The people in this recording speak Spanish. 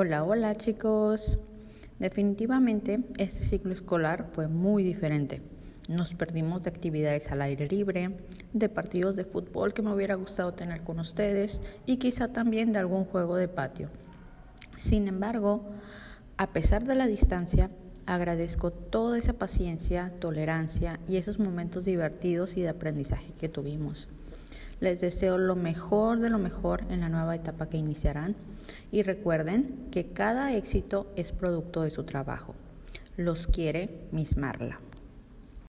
Hola, hola chicos. Definitivamente este ciclo escolar fue muy diferente. Nos perdimos de actividades al aire libre, de partidos de fútbol que me hubiera gustado tener con ustedes y quizá también de algún juego de patio. Sin embargo, a pesar de la distancia, agradezco toda esa paciencia, tolerancia y esos momentos divertidos y de aprendizaje que tuvimos. Les deseo lo mejor de lo mejor en la nueva etapa que iniciarán y recuerden que cada éxito es producto de su trabajo. Los quiere Miss Marla.